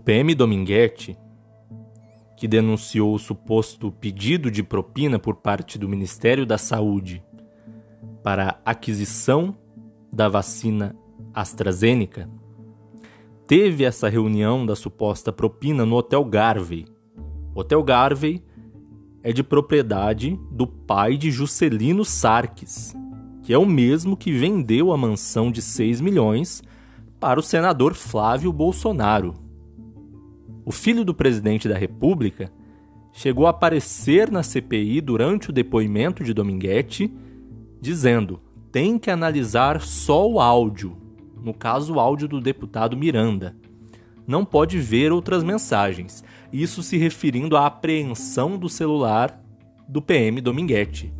PM Dominguete, que denunciou o suposto pedido de propina por parte do Ministério da Saúde para a aquisição da vacina AstraZeneca, teve essa reunião da suposta propina no Hotel Garvey. O Hotel Garvey é de propriedade do pai de Juscelino Sarques, que é o mesmo que vendeu a mansão de 6 milhões para o senador Flávio Bolsonaro. O filho do presidente da República chegou a aparecer na CPI durante o depoimento de Dominguete, dizendo: tem que analisar só o áudio, no caso o áudio do deputado Miranda. Não pode ver outras mensagens, isso se referindo à apreensão do celular do PM Dominguete.